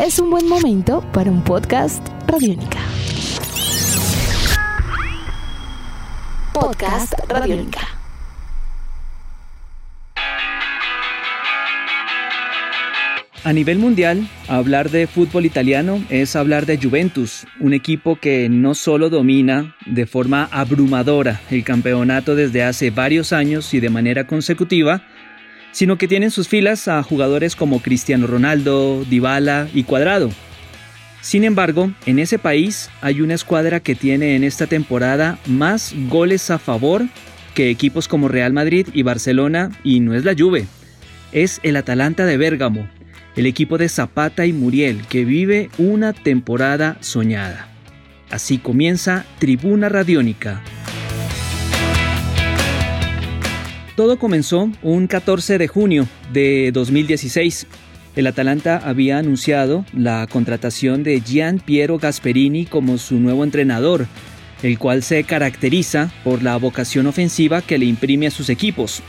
es un buen momento para un podcast Radiónica. Podcast Radiónica. A nivel mundial, hablar de fútbol italiano es hablar de Juventus, un equipo que no solo domina de forma abrumadora el campeonato desde hace varios años y de manera consecutiva, sino que tiene en sus filas a jugadores como Cristiano Ronaldo, Dybala y Cuadrado. Sin embargo, en ese país hay una escuadra que tiene en esta temporada más goles a favor que equipos como Real Madrid y Barcelona y no es la Juve, es el Atalanta de Bérgamo, el equipo de Zapata y Muriel que vive una temporada soñada. Así comienza Tribuna Radiónica. Todo comenzó un 14 de junio de 2016. El Atalanta había anunciado la contratación de Gian Piero Gasperini como su nuevo entrenador, el cual se caracteriza por la vocación ofensiva que le imprime a sus equipos.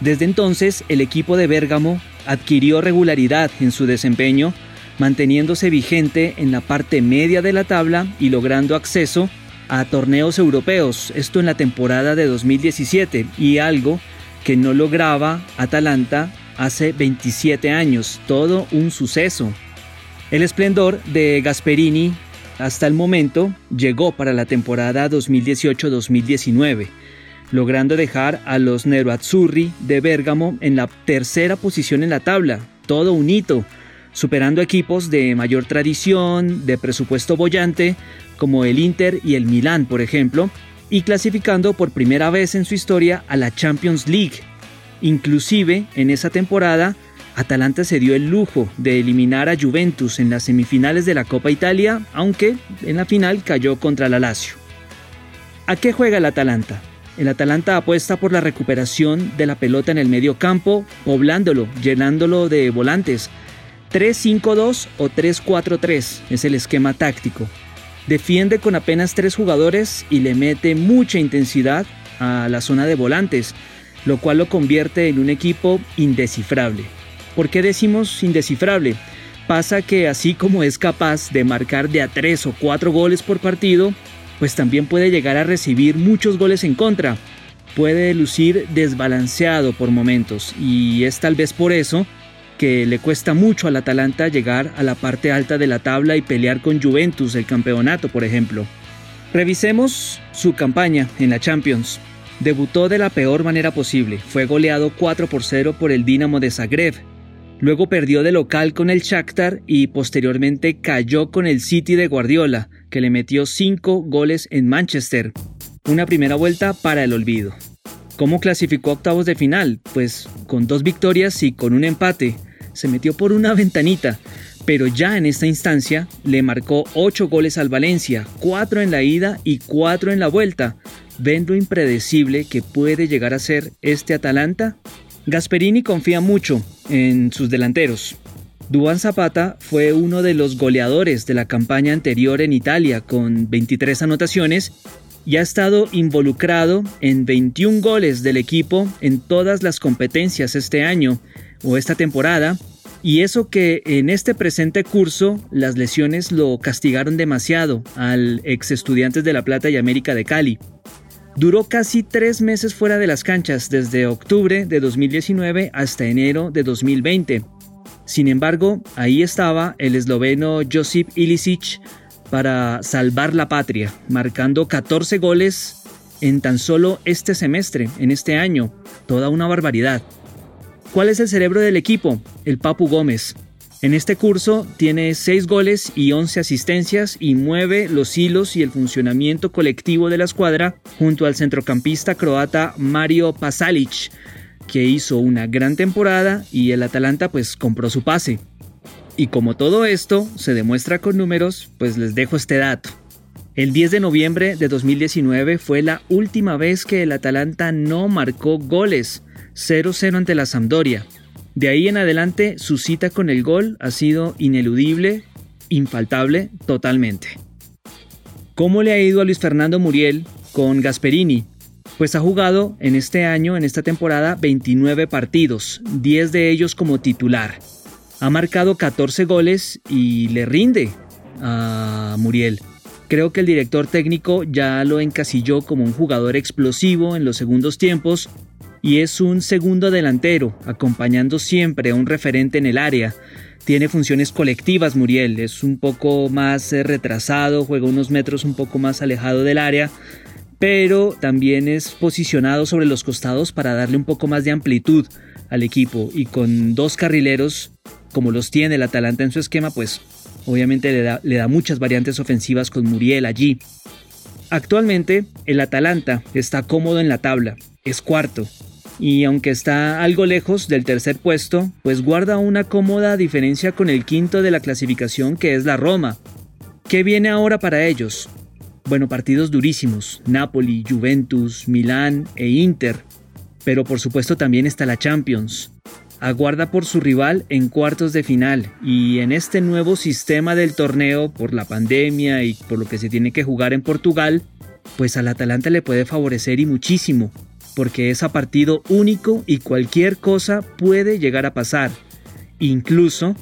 Desde entonces, el equipo de Bérgamo adquirió regularidad en su desempeño, manteniéndose vigente en la parte media de la tabla y logrando acceso a torneos europeos, esto en la temporada de 2017, y algo que no lograba Atalanta hace 27 años, todo un suceso. El esplendor de Gasperini hasta el momento llegó para la temporada 2018-2019 logrando dejar a los Nero-Azzurri de Bérgamo en la tercera posición en la tabla, todo un hito, superando equipos de mayor tradición, de presupuesto bollante, como el Inter y el Milán, por ejemplo, y clasificando por primera vez en su historia a la Champions League. Inclusive, en esa temporada, Atalanta se dio el lujo de eliminar a Juventus en las semifinales de la Copa Italia, aunque en la final cayó contra la Lazio. ¿A qué juega el Atalanta? El Atalanta apuesta por la recuperación de la pelota en el medio campo, poblándolo, llenándolo de volantes. 3-5-2 o 3-4-3 es el esquema táctico. Defiende con apenas tres jugadores y le mete mucha intensidad a la zona de volantes, lo cual lo convierte en un equipo indescifrable. ¿Por qué decimos indescifrable? Pasa que así como es capaz de marcar de a tres o cuatro goles por partido, pues también puede llegar a recibir muchos goles en contra. Puede lucir desbalanceado por momentos y es tal vez por eso que le cuesta mucho al Atalanta llegar a la parte alta de la tabla y pelear con Juventus el campeonato, por ejemplo. Revisemos su campaña en la Champions. Debutó de la peor manera posible, fue goleado 4 por 0 por el Dinamo de Zagreb. Luego perdió de local con el Shakhtar y posteriormente cayó con el City de Guardiola, que le metió 5 goles en Manchester. Una primera vuelta para el olvido. ¿Cómo clasificó octavos de final? Pues con dos victorias y con un empate. Se metió por una ventanita, pero ya en esta instancia le marcó 8 goles al Valencia, 4 en la ida y 4 en la vuelta. ¿Ven lo impredecible que puede llegar a ser este Atalanta? Gasperini confía mucho en sus delanteros, Duan Zapata fue uno de los goleadores de la campaña anterior en Italia con 23 anotaciones y ha estado involucrado en 21 goles del equipo en todas las competencias este año o esta temporada, y eso que en este presente curso las lesiones lo castigaron demasiado al ex estudiantes de La Plata y América de Cali. Duró casi tres meses fuera de las canchas desde octubre de 2019 hasta enero de 2020 sin embargo, ahí estaba el esloveno Josip Ilicic para salvar la patria, marcando 14 goles en tan solo este semestre, en este año. Toda una barbaridad. ¿Cuál es el cerebro del equipo? El Papu Gómez. En este curso tiene 6 goles y 11 asistencias y mueve los hilos y el funcionamiento colectivo de la escuadra junto al centrocampista croata Mario Pasalic, que hizo una gran temporada y el Atalanta pues compró su pase. Y como todo esto se demuestra con números, pues les dejo este dato. El 10 de noviembre de 2019 fue la última vez que el Atalanta no marcó goles, 0-0 ante la Sampdoria. De ahí en adelante su cita con el gol ha sido ineludible, infaltable totalmente. ¿Cómo le ha ido a Luis Fernando Muriel con Gasperini? Pues ha jugado en este año, en esta temporada, 29 partidos, 10 de ellos como titular. Ha marcado 14 goles y le rinde a Muriel. Creo que el director técnico ya lo encasilló como un jugador explosivo en los segundos tiempos y es un segundo delantero, acompañando siempre a un referente en el área. Tiene funciones colectivas Muriel, es un poco más eh, retrasado, juega unos metros un poco más alejado del área, pero también es posicionado sobre los costados para darle un poco más de amplitud al equipo y con dos carrileros como los tiene el Atalanta en su esquema, pues obviamente le da, le da muchas variantes ofensivas con Muriel allí. Actualmente el Atalanta está cómodo en la tabla, es cuarto, y aunque está algo lejos del tercer puesto, pues guarda una cómoda diferencia con el quinto de la clasificación que es la Roma. ¿Qué viene ahora para ellos? Bueno, partidos durísimos, Napoli, Juventus, Milán e Inter, pero por supuesto también está la Champions aguarda por su rival en cuartos de final y en este nuevo sistema del torneo por la pandemia y por lo que se tiene que jugar en Portugal, pues al Atalanta le puede favorecer y muchísimo, porque es a partido único y cualquier cosa puede llegar a pasar, incluso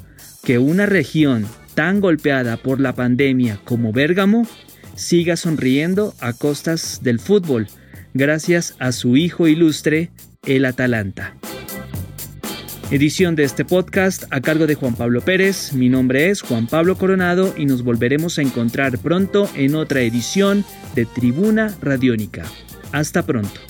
que una región tan golpeada por la pandemia como Bérgamo siga sonriendo a costas del fútbol, gracias a su hijo ilustre, el Atalanta. Edición de este podcast a cargo de Juan Pablo Pérez. Mi nombre es Juan Pablo Coronado y nos volveremos a encontrar pronto en otra edición de Tribuna Radiónica. Hasta pronto.